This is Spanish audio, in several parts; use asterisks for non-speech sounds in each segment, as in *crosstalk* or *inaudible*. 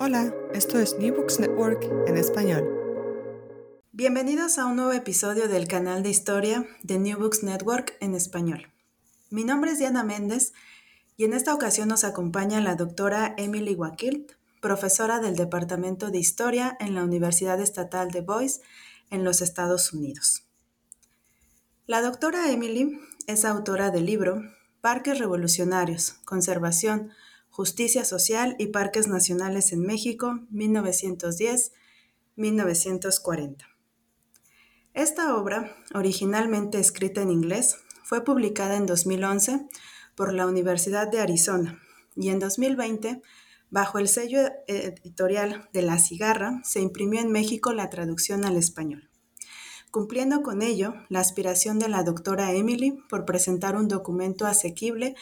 Hola, esto es New Books Network en español. Bienvenidos a un nuevo episodio del canal de historia de New Books Network en español. Mi nombre es Diana Méndez y en esta ocasión nos acompaña la doctora Emily Wakilt, profesora del Departamento de Historia en la Universidad Estatal de Boise en los Estados Unidos. La doctora Emily es autora del libro Parques Revolucionarios, Conservación, Justicia Social y Parques Nacionales en México, 1910-1940. Esta obra, originalmente escrita en inglés, fue publicada en 2011 por la Universidad de Arizona y en 2020, bajo el sello editorial de La Cigarra, se imprimió en México la traducción al español cumpliendo con ello la aspiración de la doctora Emily por presentar un documento asequible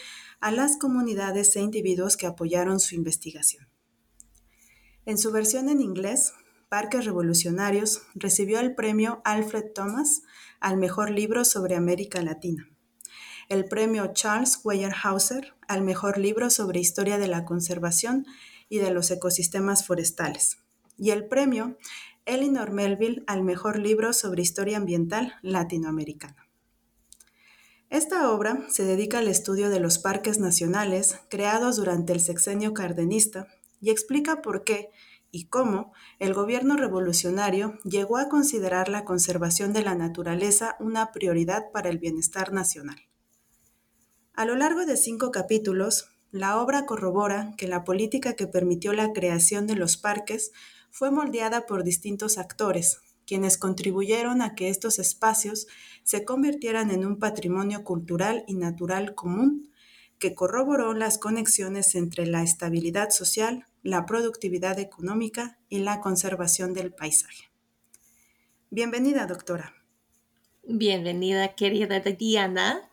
a las comunidades e individuos que apoyaron su investigación. En su versión en inglés, Parques Revolucionarios recibió el premio Alfred Thomas al mejor libro sobre América Latina, el premio Charles Weyerhaeuser al mejor libro sobre historia de la conservación y de los ecosistemas forestales, y el premio Elinor Melville al mejor libro sobre historia ambiental latinoamericana. Esta obra se dedica al estudio de los parques nacionales creados durante el sexenio cardenista y explica por qué y cómo el gobierno revolucionario llegó a considerar la conservación de la naturaleza una prioridad para el bienestar nacional. A lo largo de cinco capítulos, la obra corrobora que la política que permitió la creación de los parques fue moldeada por distintos actores, quienes contribuyeron a que estos espacios se convirtieran en un patrimonio cultural y natural común que corroboró las conexiones entre la estabilidad social, la productividad económica y la conservación del paisaje. Bienvenida, doctora. Bienvenida, querida Diana.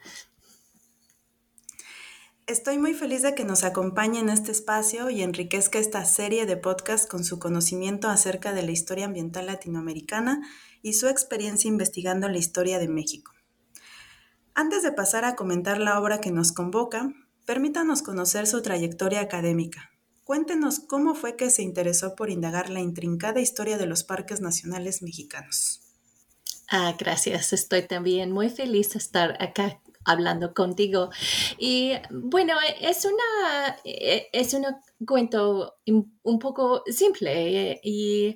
Estoy muy feliz de que nos acompañe en este espacio y enriquezca esta serie de podcasts con su conocimiento acerca de la historia ambiental latinoamericana y su experiencia investigando la historia de México. Antes de pasar a comentar la obra que nos convoca, permítanos conocer su trayectoria académica. Cuéntenos cómo fue que se interesó por indagar la intrincada historia de los parques nacionales mexicanos. Ah, gracias. Estoy también muy feliz de estar acá hablando contigo. Y bueno, es una, e, es un cuento un poco simple y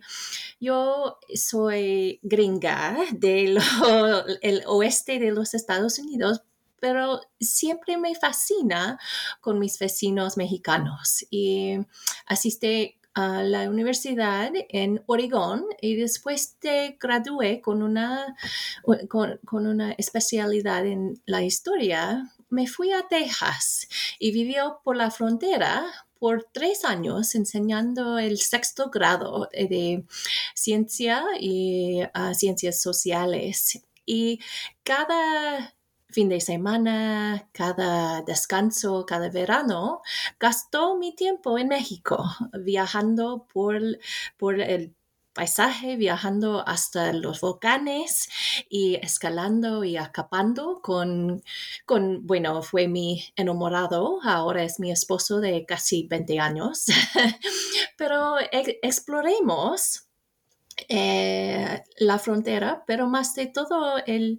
yo soy gringa del *laughs* oeste de los Estados Unidos, pero siempre me fascina con mis vecinos mexicanos y asiste a la universidad en Oregón y después te gradué con una, con, una especialidad en la historia, me fui a Texas y vivió por la frontera por tres años enseñando el sexto grado de ciencia y ah, ciencias sociales. Y cada fin de semana, cada descanso, cada verano, gastó mi tiempo en México, *laughs* viajando por, por el paisaje, viajando hasta los volcanes y escalando y acapando con, con, bueno, fue mi enamorado, ahora es mi esposo de casi 20 años, *laughs* pero exploremos eh, la frontera, pero más de todo el,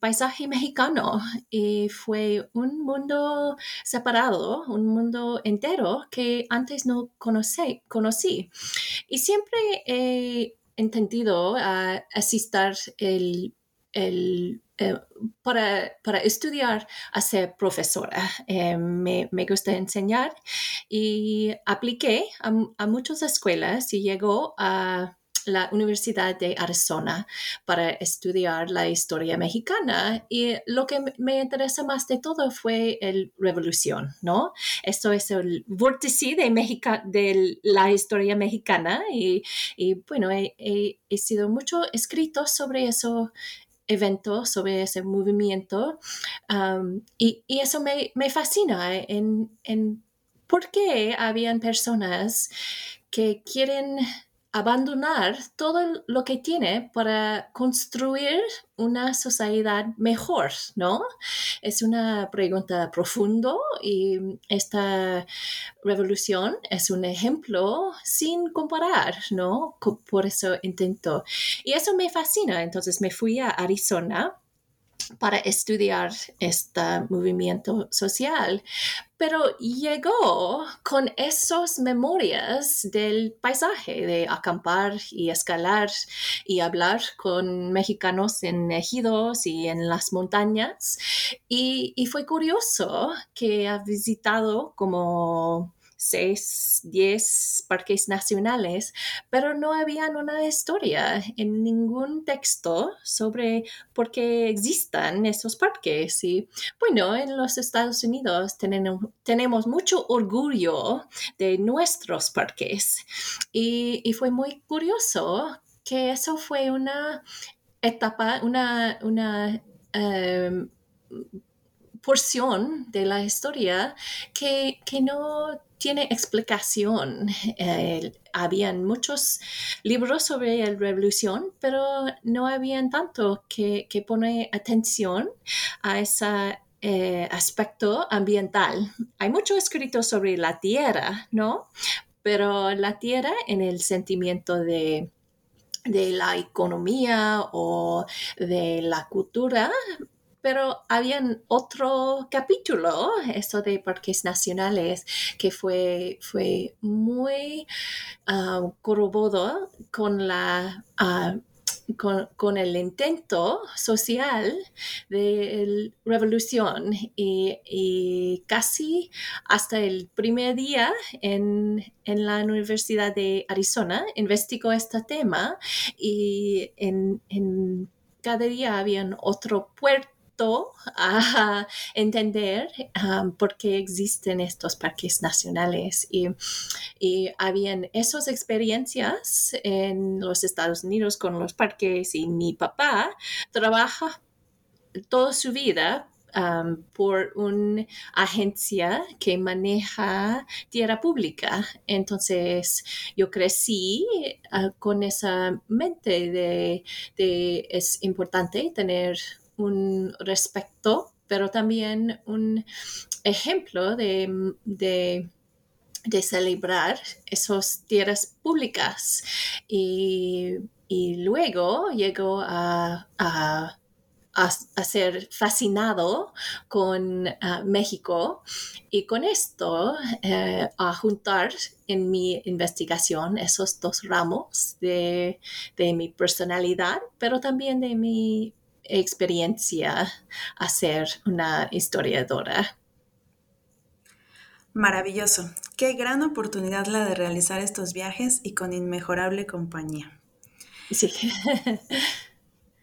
paisaje mexicano. Y fue un mundo separado, un mundo entero que antes no conocí. conocí. Y siempre he entendido a asistir el, el eh, para, estudiar a ser profesora. Eh, me, gusta enseñar y apliqué a, a muchas escuelas y llegó a la Universidad de Arizona para estudiar la historia mexicana. Y lo que me interesa más de todo fue la revolución, ¿no? Esto es el vórtice de, de la historia mexicana. Y, bueno, he, sido mucho escrito sobre eso evento, sobre ese movimiento. Um, y, eso me, fascina en, en por qué habían personas que quieren abandonar todo lo que tiene para construir una sociedad mejor, ¿no? Es una pregunta profunda y esta revolución es un ejemplo sin comparar, ¿no? Por eso intento. Y eso me fascina. Entonces me fui a Arizona para estudiar este movimiento social, pero llegó con esas memorias del paisaje, de acampar y escalar y hablar con mexicanos en ejidos y en las montañas. Y, y fue curioso que ha visitado como seis, diez parques nacionales, pero no había una historia en ningún texto sobre por qué existan estos parques. Y bueno, en los Estados Unidos tenemos, mucho orgullo de nuestros parques y, fue muy curioso que eso fue una etapa, una, una em, porción de la historia que, que no tiene explicación. Eh, habían muchos libros sobre la revolución, pero no habían tanto que, que poner atención a ese eh, aspecto ambiental. Hay mucho escrito sobre la tierra, ¿no? Pero la tierra en el sentimiento de de la economía o de la cultura pero había otro capítulo, esto de parques nacionales, que fue, fue muy uh, corroborado con la... Ah, con, el intento social de revolución y, casi hasta el primer día en, la Universidad de Arizona investigó este tema y en, en cada día había otro puerto a *laughs* entender um, por qué existen estos parques nacionales y, y habían esas experiencias en los Estados Unidos con los parques y mi papá trabaja toda su vida um, por una agencia que maneja tierra pública. Entonces yo crecí uh, con esa mente de, de, es importante tener un respeto, pero también un ejemplo de, de, celebrar esas tierras públicas. Y, luego llegó a, a ser fascinado con ah, México y con esto eh, a juntar en mi investigación esos dos ramos de, de, mi personalidad, pero también de mi experiencia a ser una historiadora. Maravilloso. Qué gran oportunidad la de realizar estos viajes y con inmejorable compañía. Sí.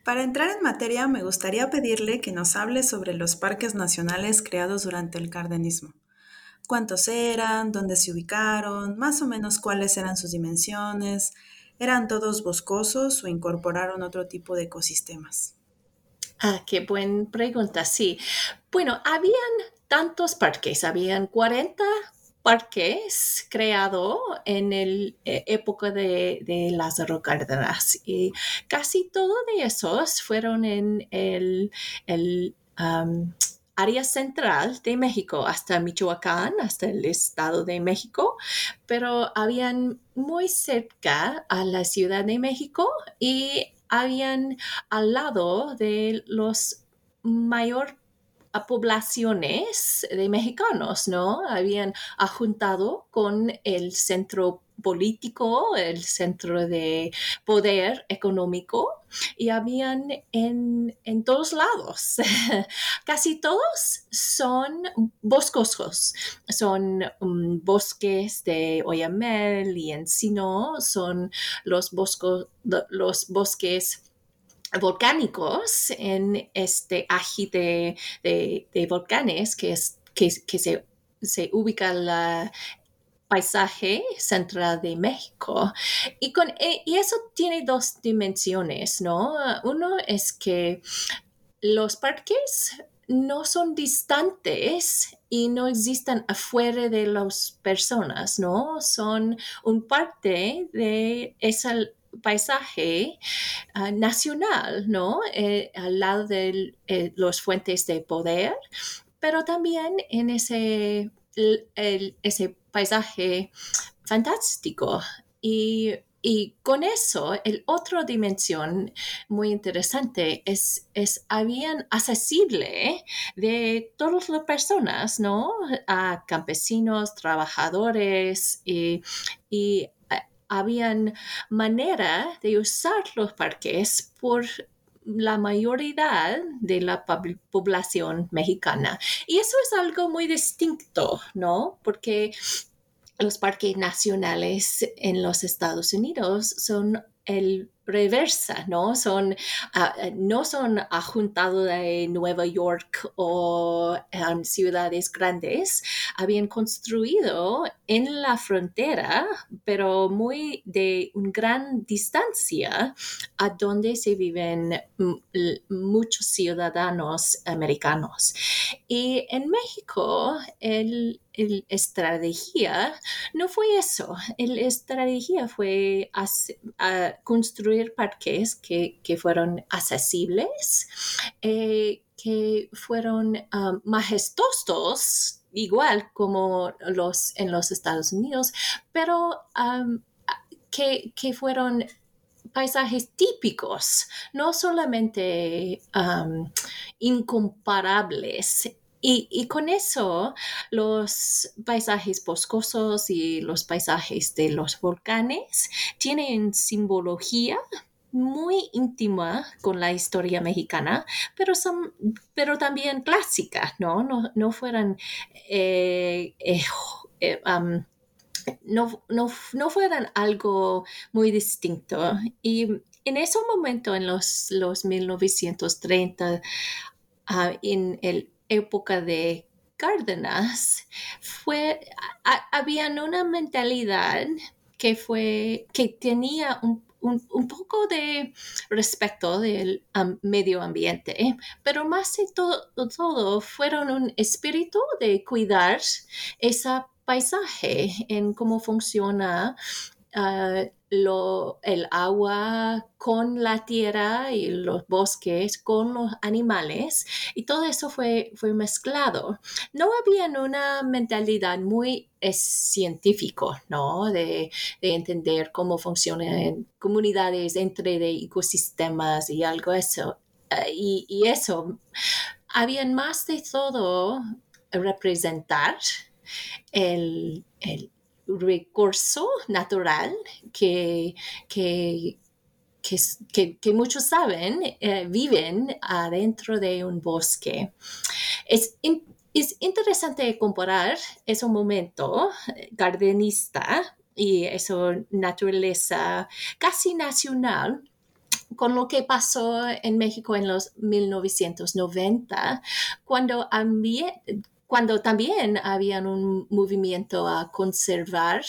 Para entrar en materia, me gustaría pedirle que nos hable sobre los parques nacionales creados durante el cardenismo. ¿Cuántos eran? ¿Dónde se ubicaron? Más o menos cuáles eran sus dimensiones. ¿Eran todos boscosos o incorporaron otro tipo de ecosistemas? Ah, qué buena pregunta, sí. Bueno, habían tantos parques, habían 40 parques creados en la eh, época de, las Cárdenas y casi todos de esos fueron en el, área central de México, hasta Michoacán, hasta el estado de México, pero habían muy cerca a la Ciudad de México y habían al lado de los mayor poblaciones de mexicanos, ¿no? Habían juntado con el centro político, el centro de poder económico, y habían en, todos lados. *laughs* Casi todos son boscosos, son um, bosques de oyamel y encino, son los, los bosques volcánicos en este ají de, volcanes que, es, que, se, se ubica la, paisaje central de México. Y, con, eh, y eso tiene dos dimensiones, ¿no? Uno es que los parques no son distantes y no existen afuera de las personas, ¿no? Son un parte de ese paisaje ah, nacional, ¿no? Eh, al lado de eh, las fuentes de poder, pero también en ese paisaje fantástico. Y y con eso, el otra dimensión muy interesante es, es habían accesible de todas las personas, ¿no? A campesinos, trabajadores y, y eh, habían manera de usar los parques por la mayoría de la población mexicana. Y eso es algo muy distinto, ¿no? Porque los parques nacionales en los Estados Unidos son el reversa, ¿no? Son, ah, eh, no son ajuntados de Nueva York o um, ciudades grandes, habían construido en la frontera, pero muy de una gran distancia a donde se viven muchos ciudadanos americanos. Y en México, el, estrategia no fue eso. La estrategia fue construir parques que, fueron accesibles, eh, que fueron um, majestuosos, igual como los en los Estados Unidos, pero um, que, fueron paisajes típicos, no solamente um, incomparables y, con eso, los paisajes boscosos y los paisajes de los volcanes tienen simbología muy íntima con la historia mexicana, pero, son, pero también clásicas, ¿no? No, no fueran... Eh, eh, eh, no, no, fueran algo muy distinto. Y en ese momento, en los, los 1930, ah, en el época de Cárdenas, fue, había una mentalidad que fue, que tenía un, poco de respeto del medio ambiente, pero más de todo, todo fueron un espíritu de cuidar ese paisaje en cómo funciona ah, lo, el agua con la tierra y los bosques con los animales y todo eso fue, fue mezclado. No había una mentalidad muy científico, ¿no? De, entender cómo funcionan comunidades entre de ecosistemas y algo eso. Eh, y, eso, habían más de todo representar el, el recurso natural que, que, que, muchos saben eh, viven adentro de un bosque. Es, es interesante comparar ese momento gardenista y esa naturaleza casi nacional con lo que pasó en México en los 1990, cuando, cuando también había un movimiento a conservar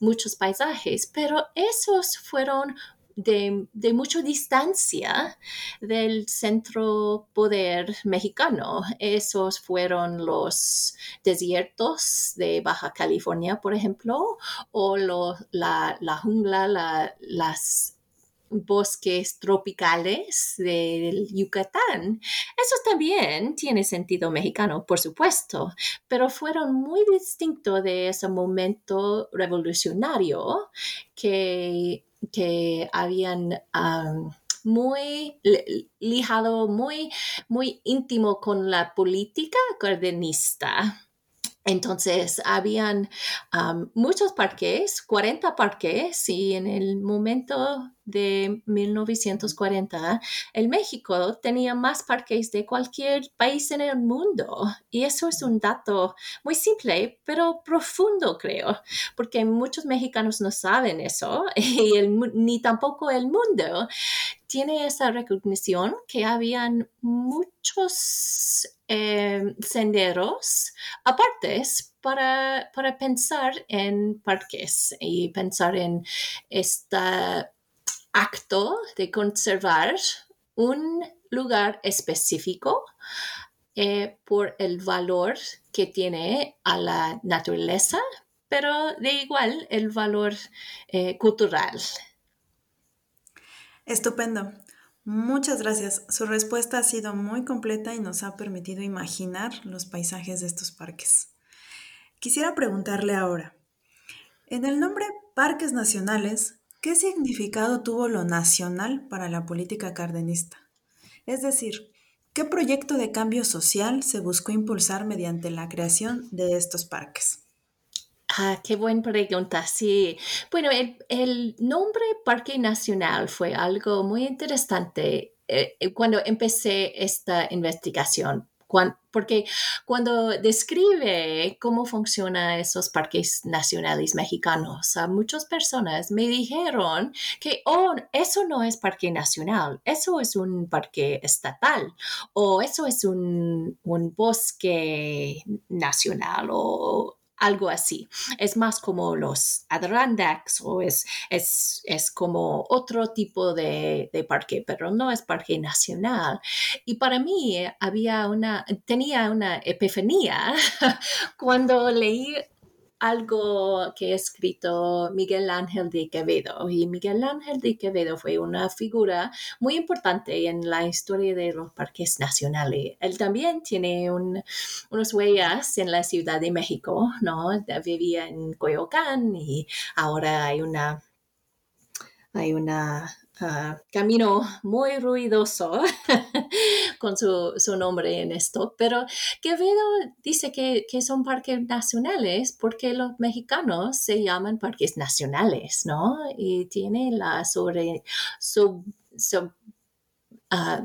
muchos paisajes, pero esos fueron de, mucha distancia del centro poder mexicano. Esos fueron los desiertos de Baja California, por ejemplo, o la, la, jungla, las bosques tropicales del Yucatán. Eso también tiene sentido mexicano, por supuesto, pero fueron muy distintos de ese momento revolucionario que, que habían muy lijado, muy, muy íntimo con la política cardenista. Entonces, habían muchos parques, 40 parques, y en el momento de 1940, el México tenía más parques de cualquier país en el mundo. Y eso es un dato muy simple, pero profundo, creo, porque muchos mexicanos no saben eso, *laughs* y ni tampoco el mundo tiene esa recognición que habían muchos eh, senderos apartes para, para pensar en parques y pensar en este acto de conservar un lugar específico eh, por el valor que tiene a la naturaleza, pero de igual el valor eh, cultural. Estupendo. Muchas gracias. Su respuesta ha sido muy completa y nos ha permitido imaginar los paisajes de estos parques. Quisiera preguntarle ahora, en el nombre Parques Nacionales, ¿qué significado tuvo lo nacional para la política cardenista? Es decir, ¿qué proyecto de cambio social se buscó impulsar mediante la creación de estos parques? Ah, qué buena pregunta. Sí. Bueno, el, nombre Parque Nacional fue algo muy interesante eh, eh, cuando empecé esta investigación porque cuando describe cómo funcionan esos parques nacionales mexicanos, a muchas personas me dijeron que, oh, eso no es parque nacional, eso es un parque estatal o eso es un, un bosque nacional o algo así. Es más como los Adirondacks o es, es, como otro tipo de, de, parque, pero no es parque nacional. Y para mí había una, tenía una epifanía *laughs* cuando leí algo que ha escrito Miguel Ángel de Quevedo. Y Miguel Ángel de Quevedo fue una figura muy importante en la historia de los parques nacionales. Él también tiene unas huellas en la Ciudad de México, ¿no? Vivía en Coyoacán y ahora hay una hay una Ah, camino muy ruidoso *laughs* con su, nombre en esto, pero Quevedo dice que, son parques nacionales porque los mexicanos se llaman parques nacionales, ¿no? Y tiene la sobre, ah,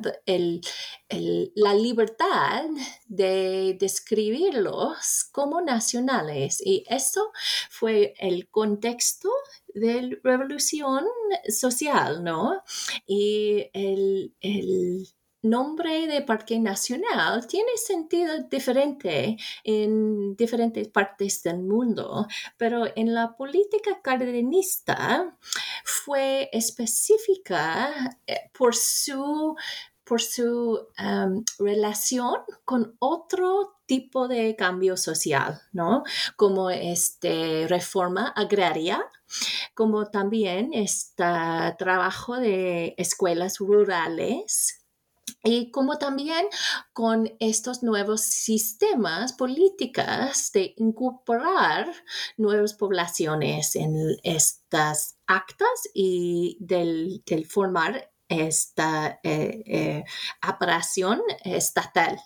la libertad de describirlos como nacionales. Y eso fue el contexto de revolución social, ¿no? Y el, nombre de parque nacional tiene sentido diferente en diferentes partes del mundo, pero en la política cardenista fue específica eh, por su por su relación con otro tipo de cambio social, ¿no? Como este reforma agraria, como también este trabajo de escuelas rurales y como también con estos nuevos sistemas políticas de incorporar nuevas poblaciones en estas actas y del, formar esta eh, eh, operación estatal.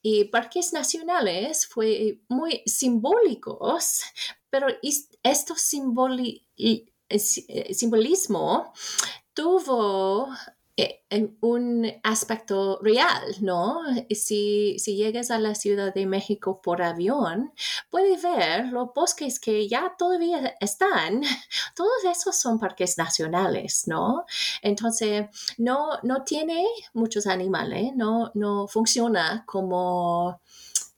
Y parques nacionales fue muy simbólicos, pero estos eh, simbolismo tuvo eh, en un aspecto real, ¿no? Si, si llegas a la Ciudad de México por avión, puedes ver los bosques que ya todavía están. *laughs* Todos esos son parques nacionales, ¿no? Entonces, no, no tiene muchos animales, no, no funciona como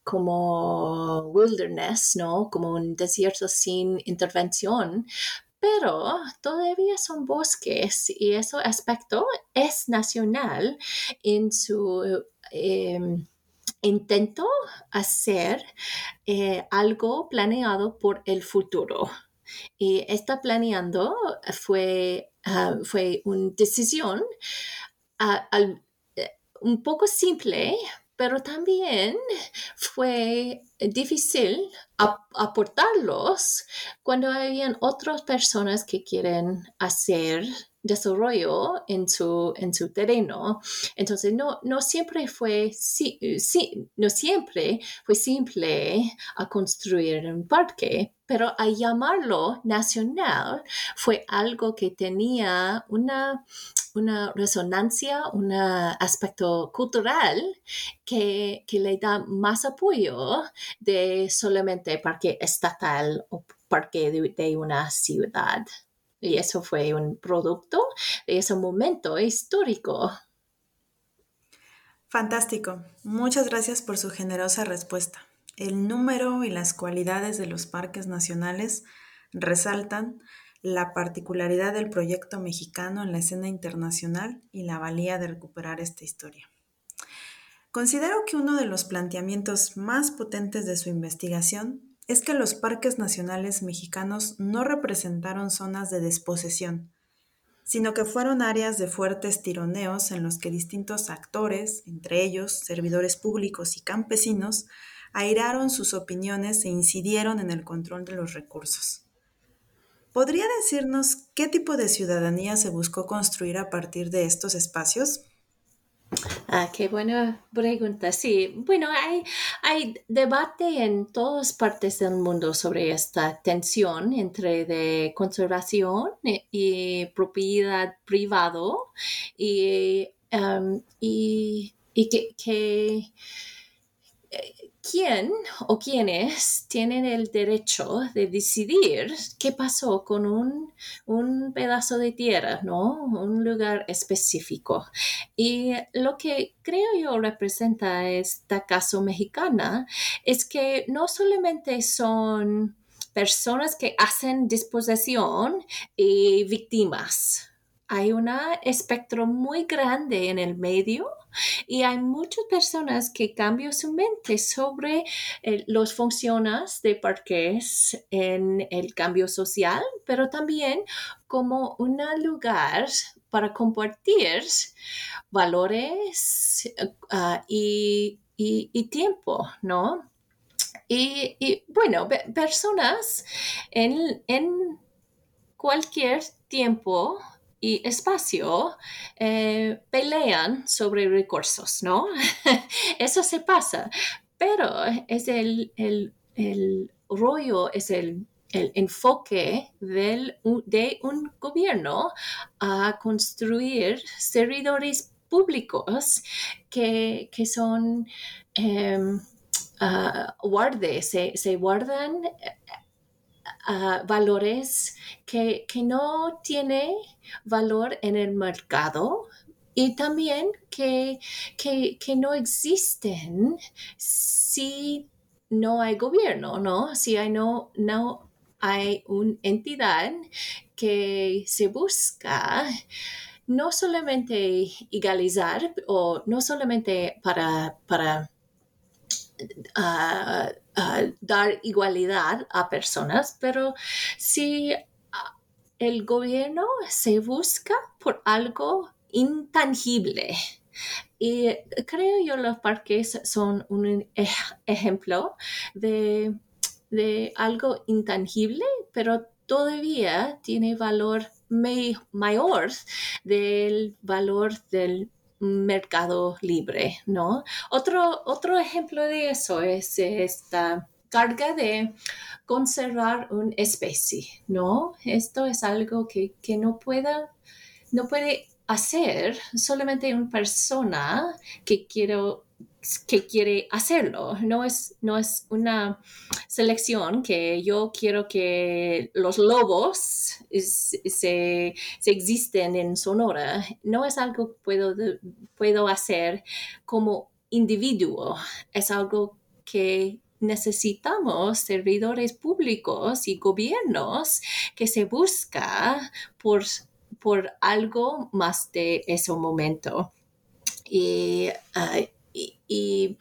como wilderness, ¿no? Como un desierto sin intervención, pero todavía son bosques y ese aspecto es nacional en su em, intento hacer eh, algo planeado por el futuro. Y esta planeando fue, ah, fue una decisión ah, eh, un poco simple, pero también fue difícil aportarlos cuando habían otras personas que quieren hacer desarrollo en su, en su terreno. Entonces, no, no siempre fue, sí, sí, no siempre fue simple a construir un parque, pero a llamarlo nacional fue algo que tenía una, una resonancia, un aspecto cultural que, le da más apoyo de solamente parque estatal o parque de una ciudad. Y eso fue un producto de ese momento histórico. Fantástico. Muchas gracias por su generosa respuesta. El número y las cualidades de los parques nacionales resaltan la particularidad del proyecto mexicano en la escena internacional y la valía de recuperar esta historia. Considero que uno de los planteamientos más potentes de su investigación es que los parques nacionales mexicanos no representaron zonas de desposesión, sino que fueron áreas de fuertes tironeos en los que distintos actores, entre ellos servidores públicos y campesinos, airaron sus opiniones e incidieron en el control de los recursos. ¿Podría decirnos qué tipo de ciudadanía se buscó construir a partir de estos espacios? Ah, qué buena pregunta. Sí, bueno, hay, hay debate en todas partes del mundo sobre esta tensión entre conservación y, propiedad privado y, um, y, y que, que quién o quiénes tienen el derecho de decidir qué pasó con un, pedazo de tierra, ¿no? Un lugar específico. Y lo que creo yo representa esta caso mexicana es que no solamente son personas que hacen disposición y víctimas. Hay un espectro muy grande en el medio y hay muchas personas que cambian su mente sobre eh, los funciones de parques en el cambio social, pero también como un lugar para compartir valores ah, y, tiempo, ¿no? Y, bueno, personas en, en cualquier tiempo y espacio eh, pelean sobre recursos, ¿no? *laughs* Eso se pasa, pero es el, rollo, es el, enfoque del, de un gobierno a construir servidores públicos que, son um, se, guardan valores que, no tiene valor en el mercado y también que, no existen si no hay gobierno, ¿no? Si no, no hay una entidad que se busca no solamente egalizar o no solamente para, para dar igualdad a personas, pero si ah, el gobierno se busca por algo intangible, y creo yo los parques son un ejemplo de, de algo intangible, pero todavía tiene valor mayor del valor del mercado libre, ¿no? Otro, otro ejemplo de eso es esta carga de conservar una especie, ¿no? Esto es algo que, no, pueda, no puede hacer solamente una persona que quiero que quiere hacerlo. No es, no es una selección que yo quiero que los lobos se, existen en Sonora. No es algo que puedo, puedo hacer como individuo. Es algo que necesitamos servidores públicos y gobiernos que se busca por, por algo más de ese momento. Y, y, y,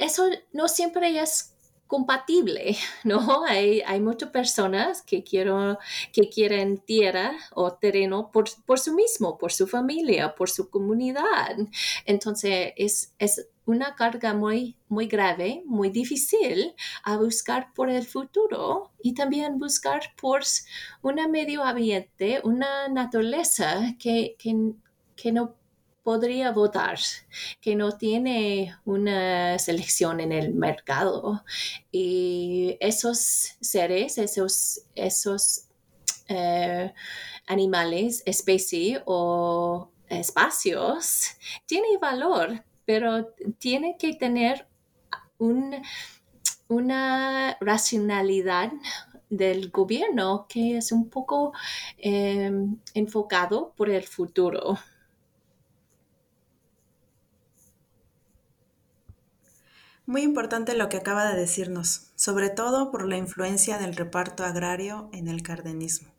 eso no siempre es compatible, *laughs* ¿no? Hay, hay muchas personas que, quiero, que quieren tierra o terreno por, por su mismo, por su familia, por su comunidad. Entonces, es, es una carga muy, muy grave, muy difícil a buscar por el futuro y también buscar por un medio ambiente, una naturaleza que, que, que no podría votar, que no tiene una selección en el mercado. Y esos seres, esos, esos eh, animales, especies o espacios, tienen valor, pero tiene que tener una racionalidad del gobierno que es un poco eh, enfocado por el futuro. Muy importante lo que acaba de decirnos, sobre todo por la influencia del reparto agrario en el cardenismo.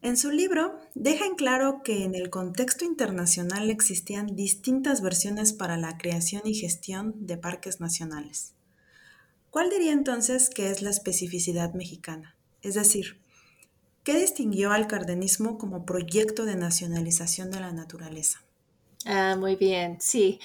En su libro deja en claro que en el contexto internacional existían distintas versiones para la creación y gestión de parques nacionales. ¿Cuál diría entonces que es la especificidad mexicana? Es decir, ¿qué distinguió al cardenismo como proyecto de nacionalización de la naturaleza? Ah, muy bien, sí.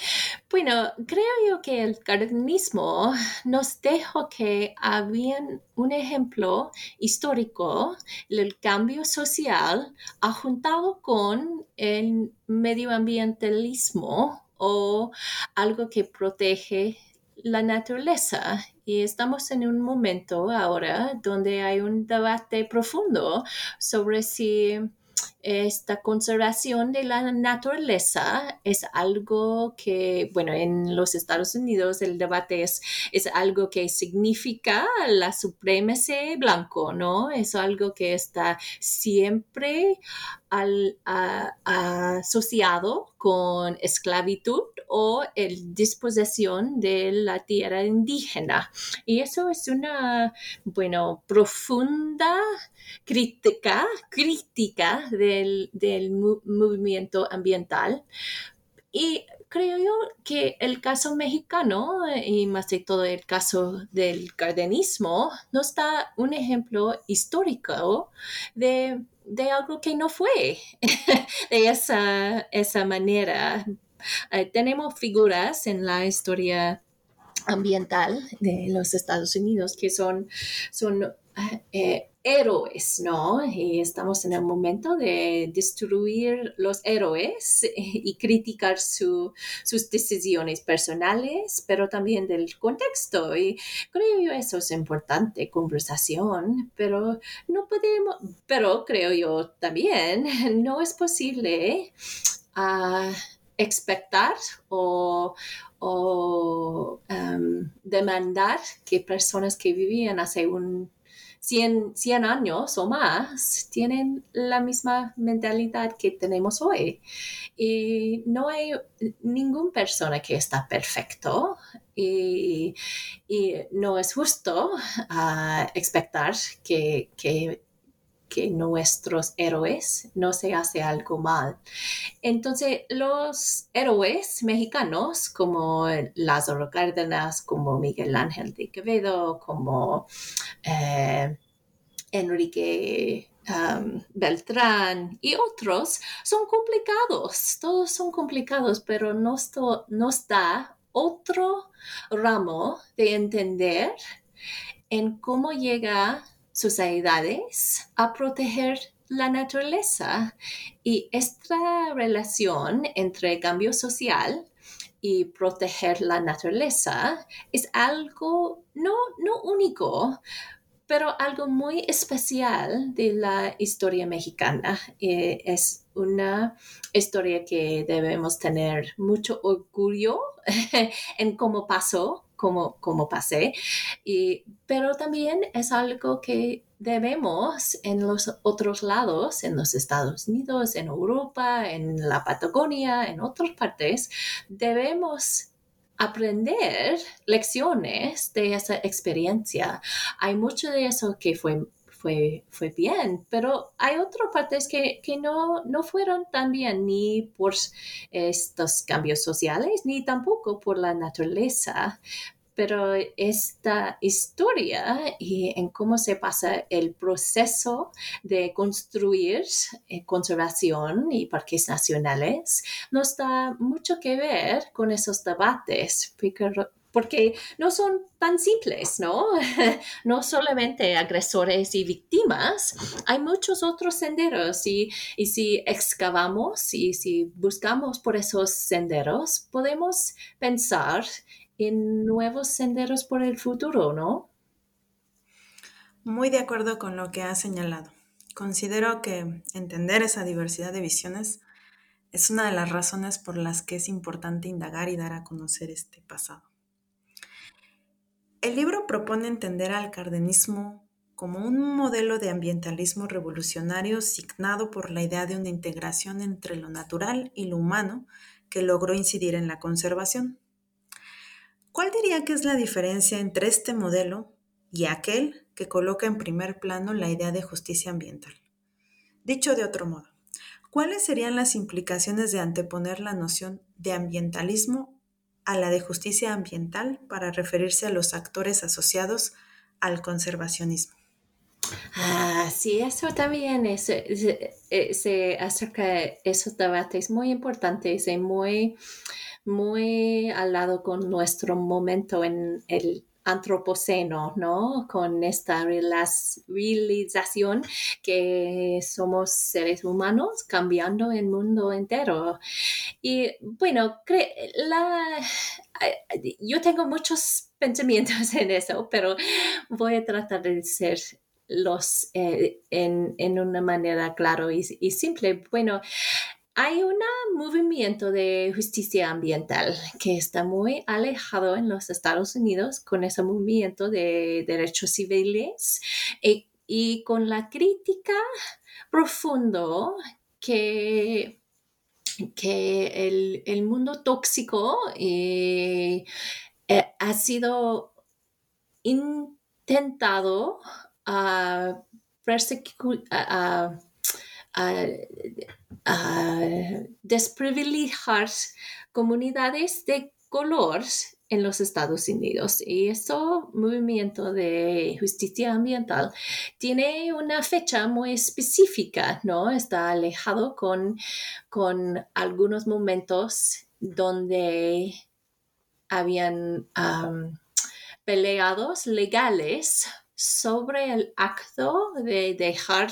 Bueno, creo yo que el cardenismo nos dejó que había un ejemplo histórico, el cambio social, juntado con el medioambientalismo o algo que protege la naturaleza. Y estamos en un momento ahora donde hay un debate profundo sobre si esta conservación de la naturaleza es algo que, bueno, en los Estados Unidos el debate es, es algo que significa la supremacia blanco, ¿no? Es algo que está siempre al, asociado con esclavitud o el disposición de la tierra indígena. Y eso es una, bueno, profunda crítica, crítica del, del movimiento ambiental. Y creo yo que el caso mexicano y más de todo el caso del cardenismo nos da un ejemplo histórico de de algo que no fue *laughs* de esa, esa manera. Eh, tenemos figuras en la historia ambiental de los Estados Unidos que son, son eh, héroes, ¿no? Y estamos en el momento de destruir los héroes *laughs* y criticar sus decisiones personales, pero también del contexto. Y creo yo eso es importante, conversación, pero no podemos, pero creo yo también, *laughs* no es posible uh, expectar o, um, demandar que personas que vivían hace un 100, 100 años o más tienen la misma mentalidad que tenemos hoy. Y no hay ninguna persona que está perfecto y, no es justo uh, expectar que que nuestros héroes no se hace algo mal. Entonces, los héroes mexicanos como Lázaro Cárdenas, como Miguel Ángel de Quevedo, como eh, Enrique um, Beltrán y otros son complicados, todos son complicados, pero nos, nos da otro ramo de entender en cómo llega sociedades a proteger la naturaleza y esta relación entre cambio social y proteger la naturaleza es algo no, no único, pero algo muy especial de la historia mexicana. Es una historia que debemos tener mucho orgullo *laughs* en cómo pasó como, como pasé, y, pero también es algo que debemos en los otros lados, en los Estados Unidos, en Europa, en la Patagonia, en otras partes, debemos aprender lecciones de esa experiencia. Hay mucho de eso que fue fue, fue bien, pero hay otras partes que, que no, no fueron tan bien ni por estos cambios sociales ni tampoco por la naturaleza. Pero esta historia y en cómo se pasa el proceso de construir eh, conservación y parques nacionales nos da mucho que ver con esos debates, no son tan simples, ¿no? *laughs* no solamente agresores y víctimas, hay muchos otros senderos y, y si excavamos y si buscamos por esos senderos, podemos pensar en nuevos senderos por el futuro, ¿no? Muy de acuerdo con lo que has señalado. Considero que entender esa diversidad de visiones es una de las razones por las que es importante indagar y dar a conocer este pasado. El libro propone entender al cardenismo como un modelo de ambientalismo revolucionario signado por la idea de una integración entre lo natural y lo humano que logró incidir en la conservación. ¿Cuál diría que es la diferencia entre este modelo y aquel que coloca en primer plano la idea de justicia ambiental? Dicho de otro modo, ¿cuáles serían las implicaciones de anteponer la noción de ambientalismo a la de justicia ambiental para referirse a los actores asociados al conservacionismo? Ah, sí, eso también es, eh, se, acerca de esos debates muy importantes y muy, muy al lado con nuestro momento en el antropoceno, ¿no? Con esta realización que somos seres humanos cambiando el mundo entero. Y bueno, la, yo tengo muchos pensamientos *laughs* en eso, pero voy a tratar de ser los eh, en, una manera claro y, simple. Bueno, hay un movimiento de justicia ambiental que está muy alejado en los Estados Unidos con ese movimiento de derechos civiles y, con la crítica profundo que, que el, mundo tóxico eh, eh, ha sido intentado a, a, desprivilegiar comunidades de color en los Estados Unidos. Y ese movimiento de justicia ambiental tiene una fecha muy específica, ¿no? Está alejado con, con algunos momentos donde habían peleados legales sobre el acto de dejar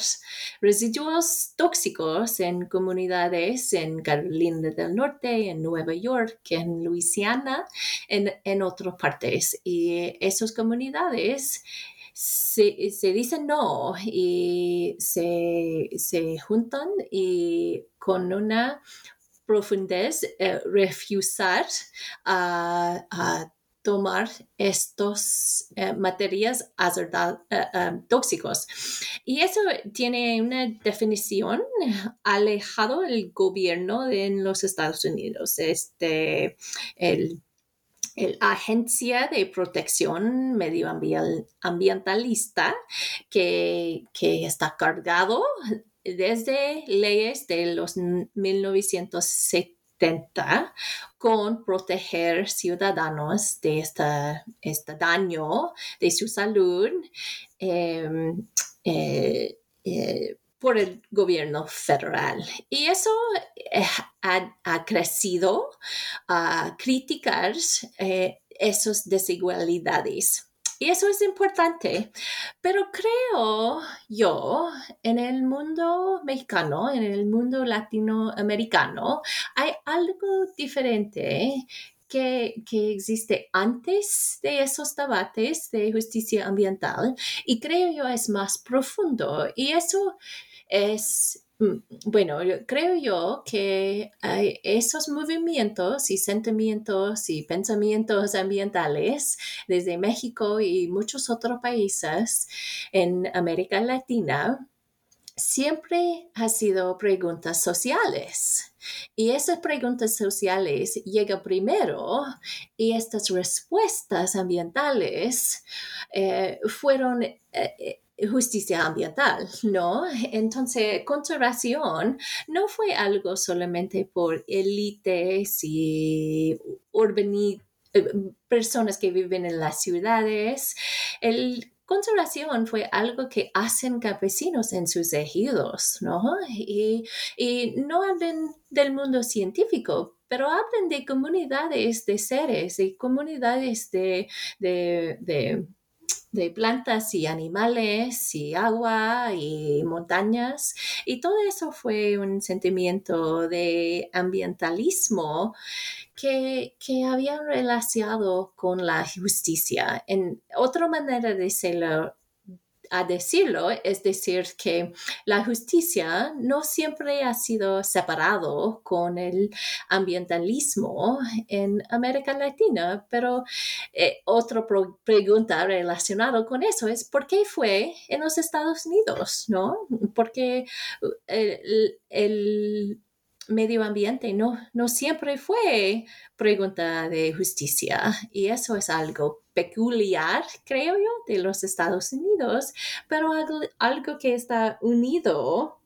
residuos tóxicos en comunidades en Carolina del Norte, en Nueva York, en Luisiana, en, en otras partes. Y esas comunidades se, dicen no y se, juntan y con una profundez eh, refusar a tomar estos eh, materias eh, eh, tóxicos. Y eso tiene una definición alejado del gobierno en los Estados Unidos. Este, el, Agencia de Protección Medioambientalista que, que está cargado desde leyes de los 1970 con proteger ciudadanos de este daño de su salud em, eh, eh, por el gobierno federal. Y eso eh, ha, crecido a criticar esas desigualdades. Y eso es importante. Pero creo yo, en el mundo mexicano, en el mundo latinoamericano, hay algo diferente que, que, existe antes de esos debates de justicia ambiental y creo yo es más profundo y eso es bueno, creo yo que hay esos movimientos y sentimientos y pensamientos ambientales desde México y muchos otros países en América Latina siempre han sido preguntas sociales. Y esas preguntas sociales llegan primero y estas respuestas ambientales eh, fueron... Eh, justicia ambiental, ¿no? Entonces, conservación no fue algo solamente por élites y eh, personas que viven en las ciudades. El conservación fue algo que hacen campesinos en sus ejidos, ¿no? Y, no hablan del mundo científico, pero hablan de comunidades de seres y comunidades de de plantas y animales y agua y montañas. Y todo eso fue un sentimiento de ambientalismo que, que había relacionado con la justicia. En otra manera de decirlo, a decirlo, es decir, que la justicia no siempre ha sido separado con el ambientalismo en América Latina, pero eh, otra pregunta relacionada con eso es ¿por qué fue en los Estados Unidos? ¿No? Porque eh, el medio ambiente no, no siempre fue pregunta de justicia y eso es algo peculiar, creo yo, de los Estados Unidos, pero algo, algo que está unido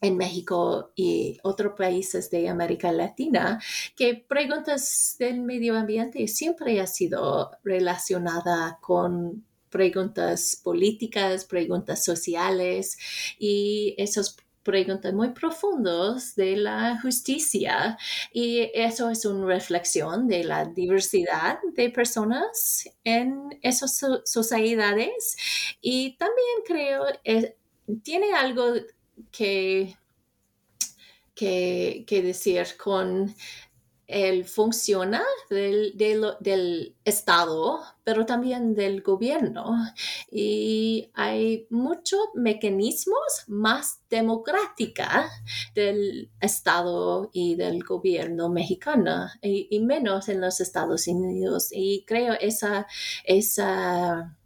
en México y otros países de América Latina, que preguntas del medio ambiente siempre ha sido relacionada con preguntas políticas, preguntas sociales y esos preguntas muy profundos de la justicia. Y eso es una reflexión de la diversidad de personas en esas sociedades. Y también creo eh, tiene algo que, que, que decir con el funciona del, del, Estado, pero también del gobierno. Y hay muchos mecanismos más democrática del Estado y del gobierno mexicano y, menos en los Estados Unidos. Y creo esa, esa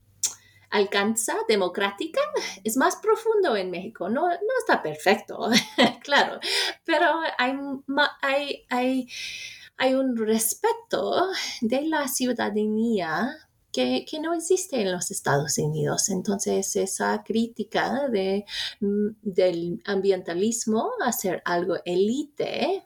alcanza democrática es más profundo en México. No, no está perfecto, *laughs* claro, pero hay, hay, hay, un respeto de la ciudadanía que, que, no existe en los Estados Unidos. Entonces, esa crítica de, mm, del ambientalismo, hacer algo elite,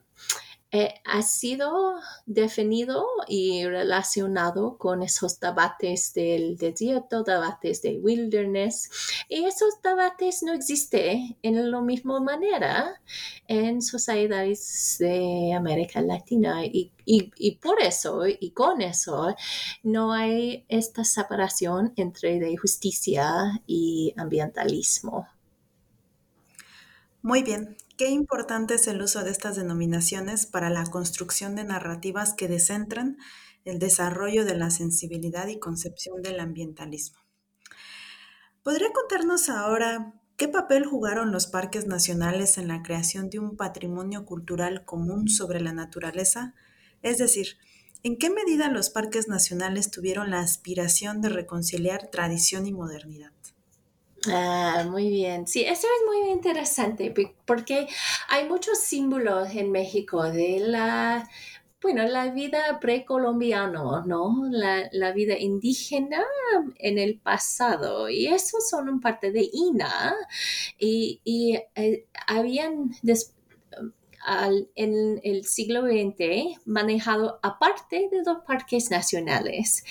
eh, ha sido definido y relacionado con esos debates del desierto, debates de wilderness, y esos debates no existen en la misma manera en sociedades de América Latina y, por eso y con eso no hay esta separación entre justicia y ambientalismo. Muy bien, Qué importante es el uso de estas denominaciones para la construcción de narrativas que descentran el desarrollo de la sensibilidad y concepción del ambientalismo. ¿Podría contarnos ahora qué papel jugaron los parques nacionales en la creación de un patrimonio cultural común sobre la naturaleza? Es decir, ¿en qué medida los parques nacionales tuvieron la aspiración de reconciliar tradición y modernidad? Ah, muy bien. Sí, eso es muy interesante porque hay muchos símbolos en México de la, bueno, la vida precolombiano, ¿no? La, la, vida indígena en el pasado. Y esos son parte de INA. Y, y eh, habían en el siglo XX manejado aparte de los parques nacionales.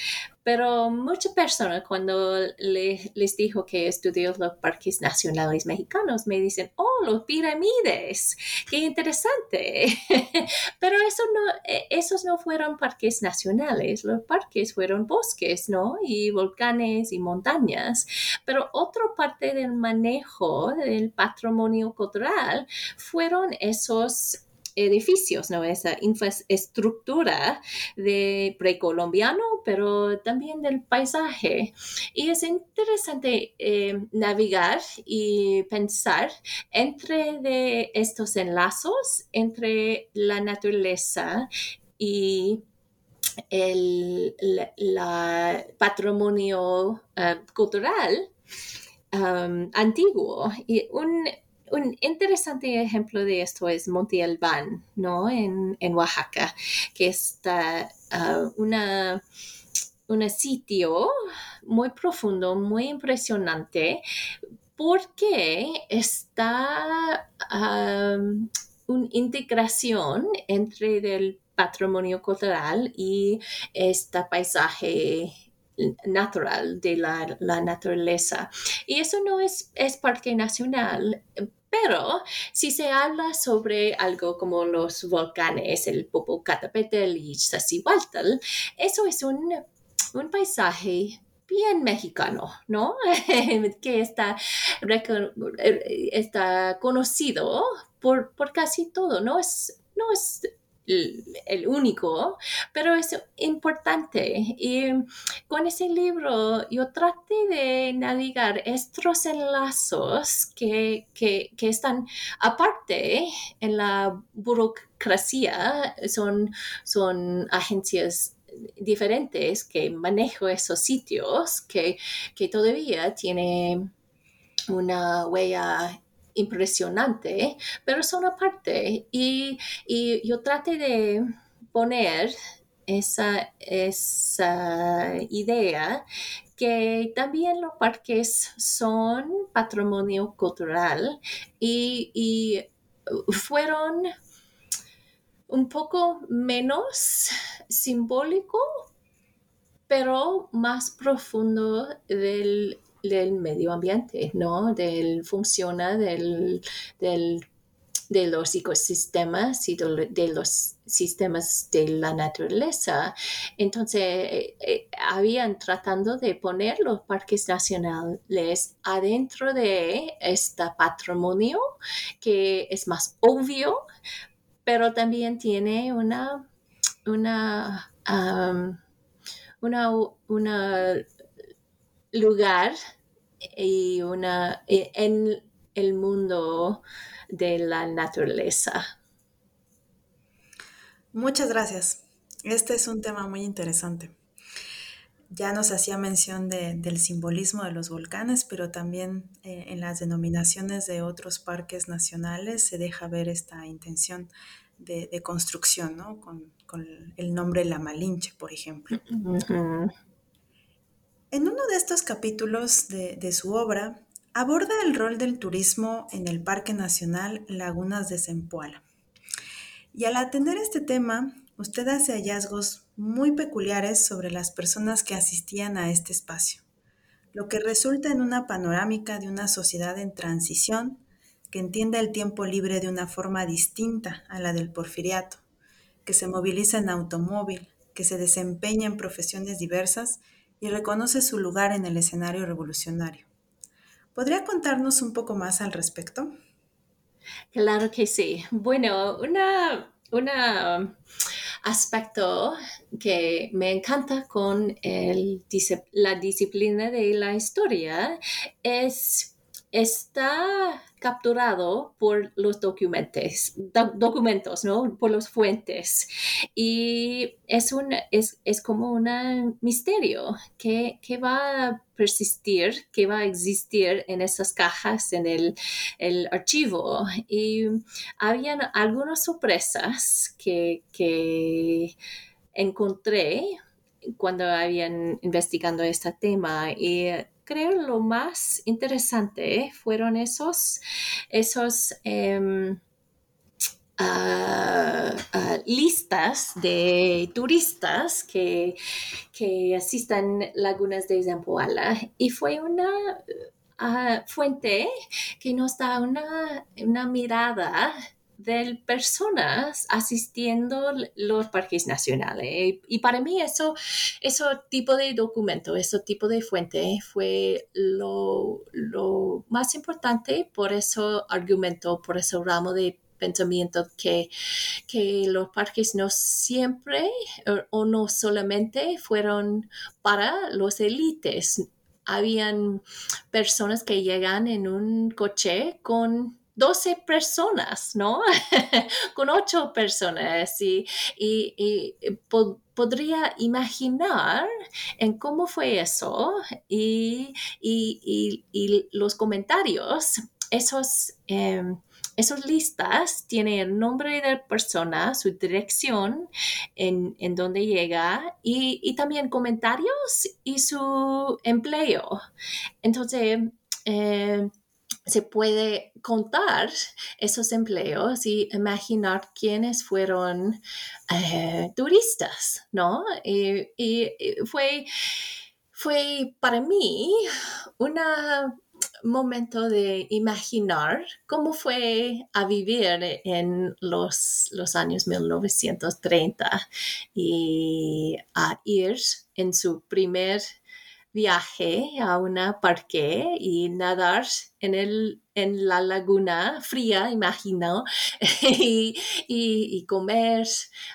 Pero muchas personas cuando les dijo que estudió los parques nacionales mexicanos me dicen, oh, los pirámides, qué interesante. *laughs* Pero eso no, e, esos no fueron parques nacionales, los parques fueron bosques, ¿no? Y volcanes y montañas. Pero otra parte del manejo del patrimonio cultural fueron esos edificios, ¿no? Esa infraestructura de precolombiano, pero también del paisaje. Y es interesante eh, navegar y pensar entre estos enlazos entre la naturaleza y el patrimonio eh, cultural um, antiguo. Y un un interesante ejemplo de esto es Monte Albán, ¿no? En, Oaxaca, que está uh, un sitio muy profundo, muy impresionante, porque está una integración entre el patrimonio cultural y este paisaje natural de la, naturaleza. Y eso no es, es parque nacional, pero si se habla sobre algo como los volcanes, el Popocatépetl y Sacihualtl, eso es un, paisaje bien mexicano, ¿no? *laughs* que está, está conocido por, por, casi todo, ¿no? Es, no es el único, pero es importante. Y con ese libro yo traté de navegar estos enlazos que, que, que están aparte en la burocracia, son, son agencias diferentes que manejo esos sitios que, que todavía tiene una huella impresionante, pero son aparte. Y, y yo traté de poner esa, esa idea que también los parques son patrimonio cultural y, fueron un poco menos simbólico, pero más profundo del, medio ambiente, ¿no? Del funciona del, del de los ecosistemas y de, los sistemas de la naturaleza. Entonces, eh, eh, habían tratando de poner los parques nacionales adentro de este patrimonio que es más obvio, pero también tiene una, una, una, lugar y una en el mundo de la naturaleza. Muchas gracias. Este es un tema muy interesante. Ya nos hacía mención del simbolismo de los volcanes, pero también eh, en las denominaciones de otros parques nacionales se deja ver esta intención de, construcción, ¿no? Con, el nombre La Malinche, por ejemplo. En uno de estos capítulos de, su obra, aborda el rol del turismo en el Parque Nacional Lagunas de Zempoala. Y al atender este tema, usted hace hallazgos muy peculiares sobre las personas que asistían a este espacio, lo que resulta en una panorámica de una sociedad en transición que entiende el tiempo libre de una forma distinta a la del porfiriato, que se moviliza en automóvil, que se desempeña en profesiones diversas y reconoce su lugar en el escenario revolucionario. ¿Podría contarnos un poco más al respecto? Claro que sí. Bueno, una, una aspecto que me encanta con el, la disciplina de la historia es está capturado por los documentos, documentos, ¿no? Por los fuentes. Y es, un, es, como un misterio que, va a persistir, que va a existir en esas cajas, en el, archivo. Y habían algunas sorpresas que, que encontré cuando habían investigando este tema y creo lo más interesante fueron esos, esos em, ah, ah, listas de turistas que, que asistan lagunas de Zampoala y fue una ah, fuente que nos da una, una mirada de personas asistiendo los parques nacionales. Y para mí eso, ese tipo de documento, ese tipo de fuente fue lo, más importante por eso argumento, por ese ramo de pensamiento que, que los parques no siempre o, no solamente fueron para los élites. Habían personas que llegan en un coche con 12 personas, ¿no? *laughs* Con 8 personas y, y, podría imaginar en cómo fue eso y, los comentarios, esos... Em, esas listas tienen el nombre de la persona, su dirección, en, en dónde llega y, y, también comentarios y su empleo. Entonces, eh, se puede contar esos empleos y imaginar quiénes fueron eh, turistas, ¿no? Y, fue, fue para mí un momento de imaginar cómo fue a vivir en los, los años 1930 y a ir en su primer viaje a una parque y nadar en, el, en la laguna fría, imagino, *laughs* y, comer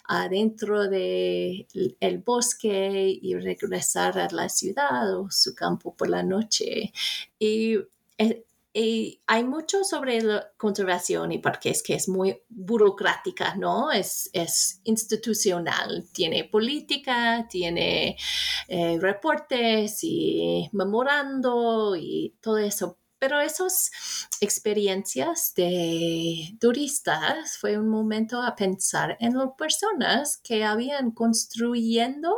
adentro del el bosque y regresar a la ciudad o su campo por la noche. Y eh, hay mucho sobre la conservación y parques que es muy burocrática, ¿no? Es, es institucional, tiene política, tiene eh, reportes y memorando y todo eso. Pero esas experiencias de turistas fue un momento a pensar en las personas que habían construyendo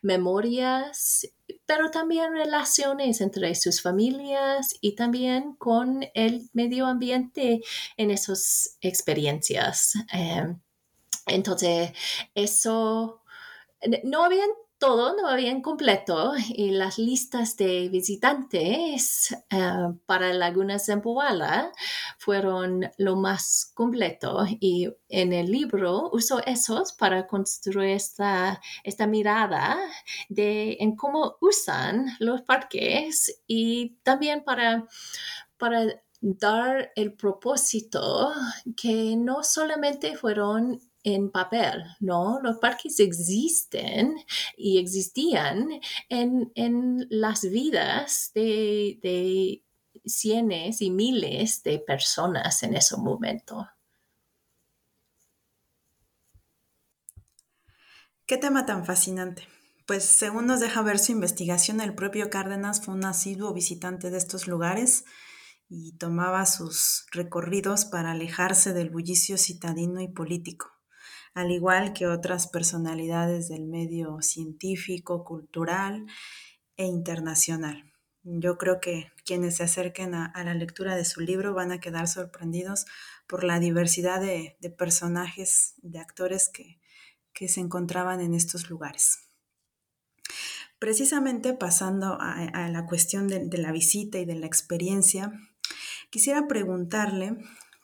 memorias pero también relaciones entre sus familias y también con el medio ambiente en esas experiencias. Eh, entonces, eso no habían todo no había completo y las listas de visitantes uh, para Laguna Zempoala fueron lo más completo y en el libro uso esos para construir esta, esta mirada de en cómo usan los parques y también para, para dar el propósito que no solamente fueron en papel, ¿no? Los parques existen y existían en, las vidas de, de cientos y miles de personas en ese momento. Qué tema tan fascinante. Pues según nos deja ver su investigación, el propio Cárdenas fue un asiduo visitante de estos lugares y tomaba sus recorridos para alejarse del bullicio citadino y político al igual que otras personalidades del medio científico, cultural e internacional. Yo creo que quienes se acerquen a, la lectura de su libro van a quedar sorprendidos por la diversidad de, personajes, de actores que, se encontraban en estos lugares. Precisamente pasando a, la cuestión de, la visita y de la experiencia, quisiera preguntarle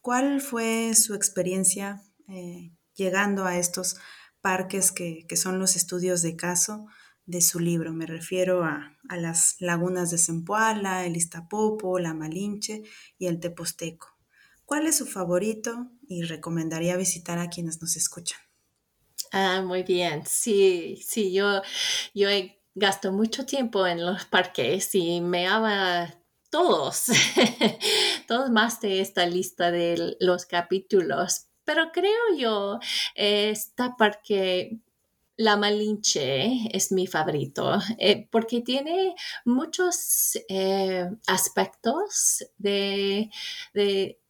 cuál fue su experiencia eh, llegando a estos parques que, son los estudios de caso de su libro. Me refiero a, las lagunas de Zempoala, el Iztapopo, la Malinche y el Teposteco. ¿Cuál es su favorito y recomendaría visitar a quienes nos escuchan? Ah, muy bien. Sí, sí, yo, yo gasto mucho tiempo en los parques y me ama todos, *laughs* todos más de esta lista de los capítulos, pero creo yo, esta parque la Malinche es mi favorito eh, porque tiene muchos eh, aspectos de,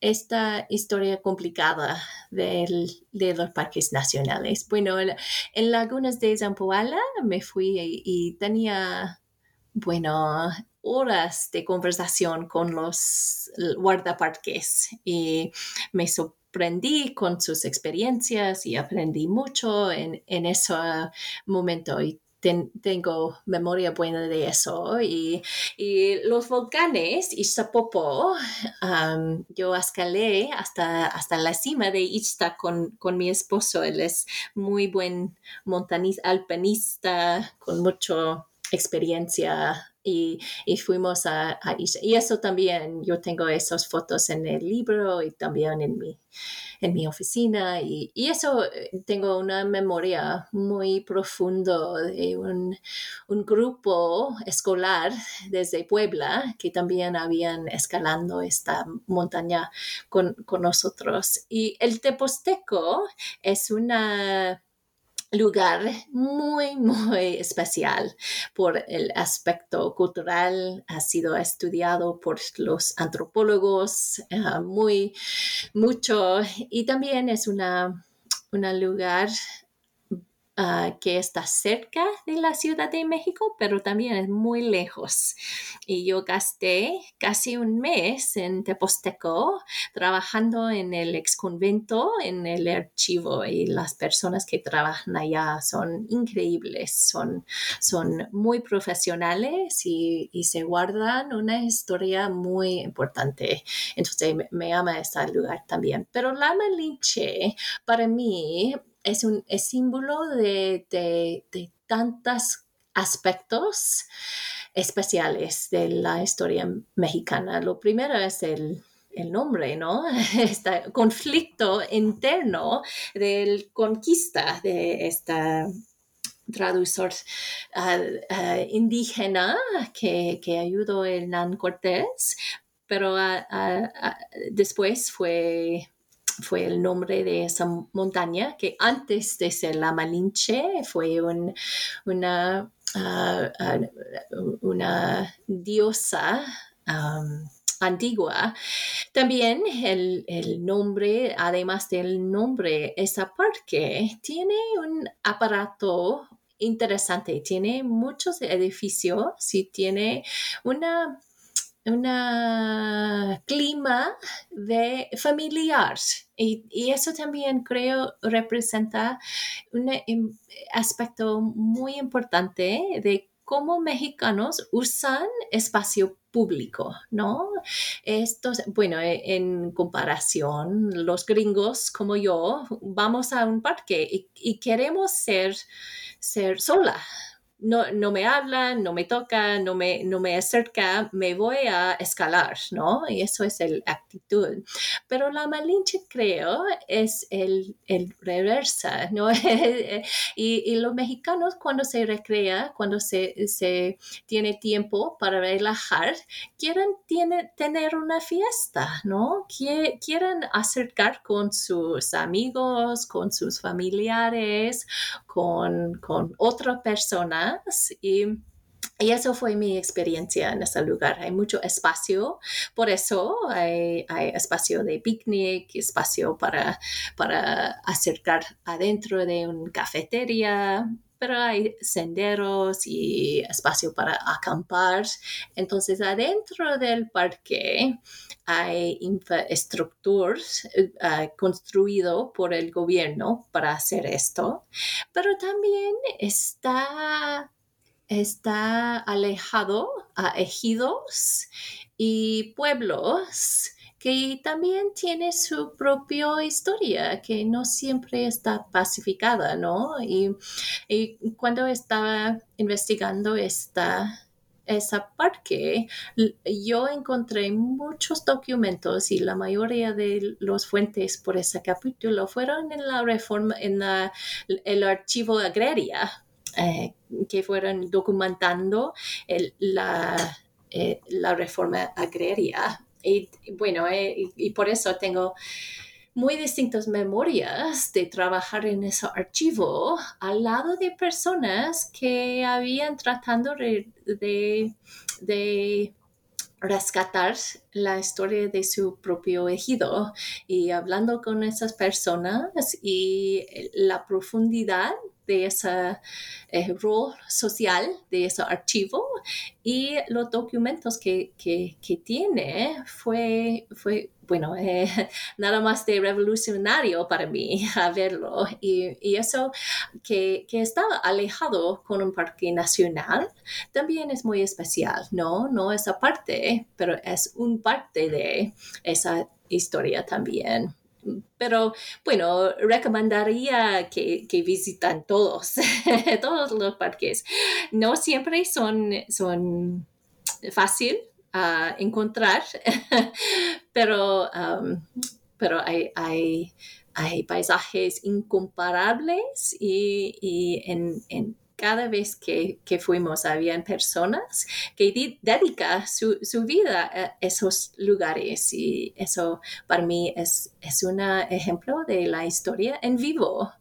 esta historia complicada de los parques nacionales. Bueno, en Lagunas de Zampoala me fui y, tenía, bueno, horas de conversación con los guardaparques y me sorprendió aprendí con sus experiencias y aprendí mucho en, ese momento y tengo memoria buena de eso. Y, los volcanes, Ixtapopo, yo escalé hasta, hasta la cima de Ixta con, con mi esposo. Él es muy buen montanista, alpinista, con mucha experiencia y, fuimos a, Y eso también, yo tengo esas fotos en el libro y también en mi, en mi oficina. Y, eso eh, tengo una memoria muy profundo de un, grupo escolar desde Puebla que también habían escalando esta montaña con, con nosotros. Y el Teposteco es una lugar muy, muy especial por el aspecto cultural. Ha sido estudiado por los antropólogos eh, muy mucho y también es una, un lugar Ah, que está cerca de la Ciudad de México, pero también es muy lejos. Y yo gasté casi un mes en Teposteco trabajando en el ex convento, en el archivo, y las personas que trabajan allá son increíbles, son, son muy profesionales y, se guardan una historia muy importante. Entonces me, me ama este lugar también. Pero la Malinche, para mí, es un símbolo de, tantos aspectos especiales de la historia mexicana. Lo primero es el, nombre, ¿no? *laughs* Este conflicto interno del conquista de esta traductor ah, ah, indígena que, ayudó el Nan Cortés, pero ah, después fue fue el nombre de esa montaña, que antes de ser la Malinche fue una, ah, ah, una diosa antigua. También el, el, nombre, además del nombre, esa parque tiene un aparato interesante. Tiene muchos edificios y tiene una un clima de familiar y, eso también creo representa un em, aspecto muy importante de cómo mexicanos usan espacio público, ¿no? Estos, bueno, e, en comparación, los gringos como yo vamos a un parque y, y queremos ser, ser sola, no, no me habla, no me toca, no me, no me acerca, me voy a escalar, ¿no? Y eso es la actitud. Pero la malinche, creo, es el, el reversa, ¿no? *laughs* y, los mexicanos cuando se recrea, cuando se, se tiene tiempo para relajar, quieren tiene, tener una fiesta, ¿no? Quieren acercar con sus amigos, con sus familiares, con, con otra persona y, eso fue mi experiencia en ese lugar. Hay mucho espacio, por eso hay, hay espacio de picnic, espacio para, para acercar adentro de una cafetería, pero hay senderos y espacio para acampar. Entonces, adentro del parque hay infraestructura uh, construido por el gobierno para hacer esto, pero también está, está alejado a ejidos y pueblos que también tiene su propia historia, que no siempre está pacificada, ¿no? Y, cuando estaba investigando esta, esa parque, yo encontré muchos documentos y la mayoría de los fuentes por ese capítulo fueron en la reforma, en el archivo agraria, eh, que fueron documentando la, eh, la reforma agraria y bueno, eh, y, por eso tengo muy distintas memorias de trabajar en ese archivo al lado de personas que habían tratando de, de, rescatar la historia de su propio ejido. Y hablando con esas personas y la profundidad de ese eh, rol social de ese archivo y los documentos que, tiene fue, fue bueno, *laughs* eh, nada más de revolucionario para mí *laughs* a verlo. Y, eso que, que, está alejado con un parque nacional también es muy especial, ¿no? No esa parte, pero es un parte de esa historia también pero bueno, recomendaría que, que visitan todos, *laughs* todos los parques. No siempre son, son fácil a encontrar, *laughs* pero, um, pero hay, hay, hay, paisajes incomparables y, y en, en cada vez que, que fuimos, habían personas que dedican su, su, vida a esos lugares y eso para mí es, es un ejemplo de la historia en vivo.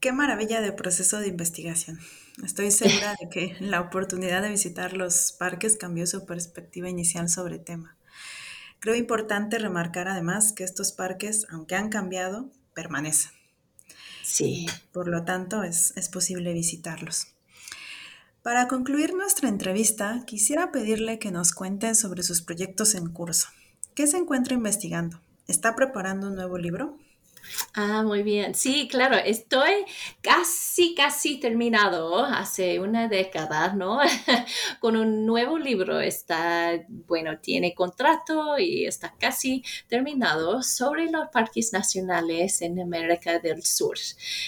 Qué maravilla de proceso de investigación. Estoy *laughs* segura de que la oportunidad de visitar los parques cambió su perspectiva inicial sobre el tema. Creo importante remarcar además que estos parques, aunque han cambiado, permanecen. Sí. Por lo tanto, es, es posible visitarlos. Para concluir nuestra entrevista, quisiera pedirle que nos cuente sobre sus proyectos en curso. ¿Qué se encuentra investigando? ¿Está preparando un nuevo libro? Ah, muy bien. Sí, claro, estoy casi, casi terminado hace una década, ¿no? *laughs* Con un nuevo libro. Está, bueno, tiene contrato y está casi terminado sobre los parques nacionales en América del Sur.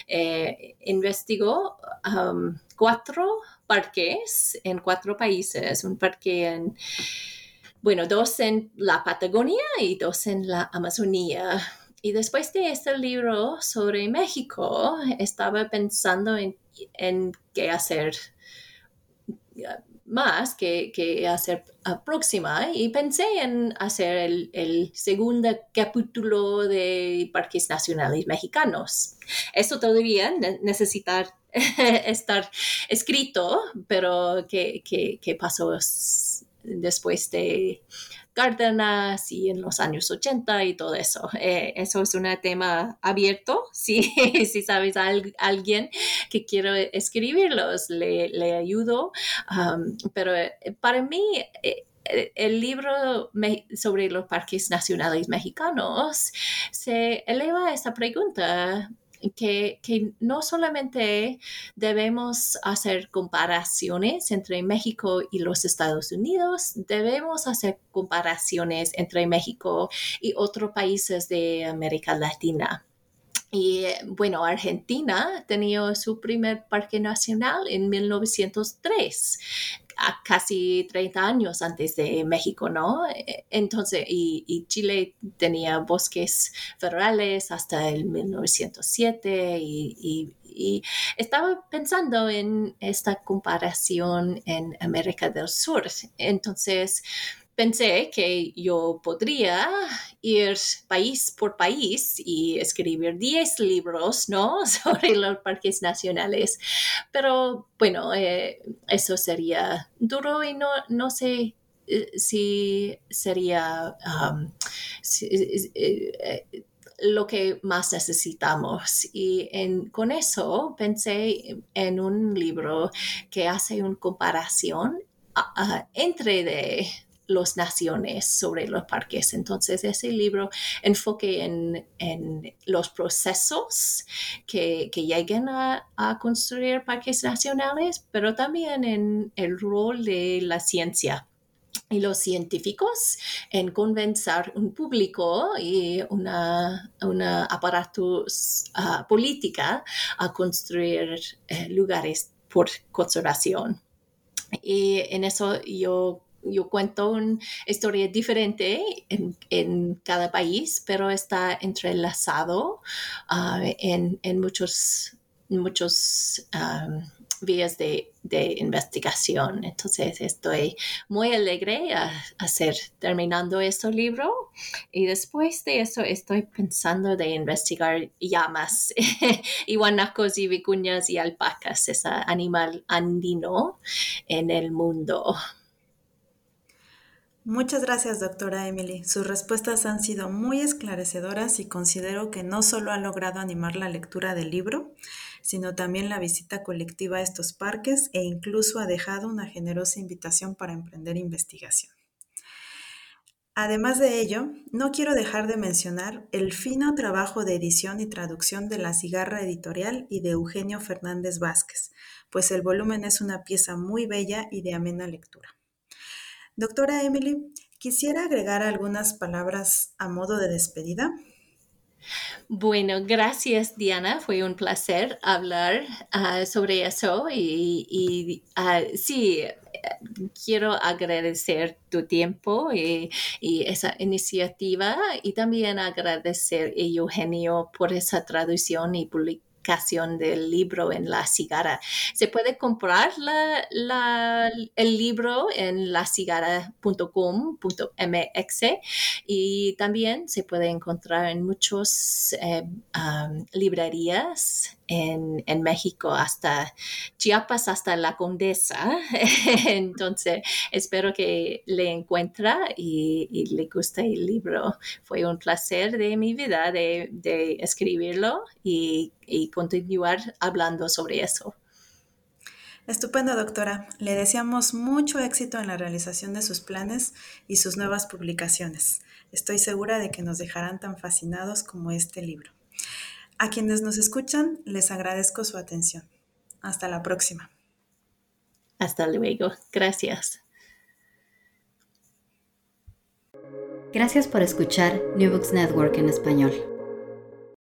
Eh, investigó um, cuatro parques en cuatro países. Un parque en bueno, dos en la Patagonia y dos en la Amazonía y después de este libro sobre México, estaba pensando en, qué hacer más que, hacer próxima y pensé en hacer el, segundo capítulo de Parques Nacionales Mexicanos. Eso todavía necesita *laughs* estar escrito, pero ¿qué, pasó después de, Cárdenas y en los años 80 y todo eso. Eh, eso es un tema abierto. *laughs* Si, si sabes a alguien que quiere escribirlos, le, le ayudo. Um, pero eh, para mí, eh, el libro sobre los parques nacionales mexicanos se eleva a esa pregunta que, no solamente debemos hacer comparaciones entre México y los Estados Unidos, debemos hacer comparaciones entre México y otros países de América Latina. Y bueno, Argentina tenía su primer parque nacional en 1903 casi 30 años antes de México, ¿no? E, entonces, y, Chile tenía bosques federales hasta el 1907 y, y estaba pensando en esta comparación en América del Sur. Entonces, pensé que yo podría ir país por país y escribir 10 libros, ¿no? *laughs* Sobre los parques nacionales. Pero bueno, eh, eso sería duro y no, no sé eh, si sería eh, lo que más necesitamos. Y con eso pensé en un libro que hace una comparación entre de las naciones sobre los parques. Entonces, ese libro enfoque en, los procesos que, que lleguen a, construir parques nacionales, pero también en el rol de la ciencia y los científicos en convencer un público y una, una aparatus ah, política a construir eh, lugares por conservación. Y en eso yo yo cuento una historia diferente en, cada país, pero está entrelazado ah, en, muchos, muchos vías de, investigación. Entonces estoy muy alegre a, hacer terminando este libro y después de eso estoy pensando de investigar llamas, *laughs* iguanacos y vicuñas y alpacas, ese animal andino en el mundo. Muchas gracias, doctora Emily. Sus respuestas han sido muy esclarecedoras y considero que no solo ha logrado animar la lectura del libro, sino también la visita colectiva a estos parques e incluso ha dejado una generosa invitación para emprender investigación. Además de ello, no quiero dejar de mencionar el fino trabajo de edición y traducción de La Cigarra Editorial y de Eugenio Fernández Vázquez, pues el volumen es una pieza muy bella y de amena lectura. Doctora Emily, quisiera agregar algunas palabras a modo de despedida. Bueno, gracias Diana, fue un placer hablar ah, sobre eso y, ah, sí, quiero agradecer tu tiempo y, y, esa iniciativa y también agradecer a Eugenio por esa traducción y publicación del libro en la cigarra. Se puede comprar el libro en lacigara.com.mx y también se puede encontrar en muchas eh, librerías en, México hasta Chiapas, hasta la Condesa. *laughs* Entonces, espero que le encuentre y, le guste el libro. Fue un placer de mi vida de, escribirlo y, y continuar hablando sobre eso. Estupendo, doctora. Le deseamos mucho éxito en la realización de sus planes y sus nuevas publicaciones. Estoy segura de que nos dejarán tan fascinados como este libro. A quienes nos escuchan, les agradezco su atención. Hasta la próxima. Hasta luego. Gracias. Gracias por escuchar New Books Network en español.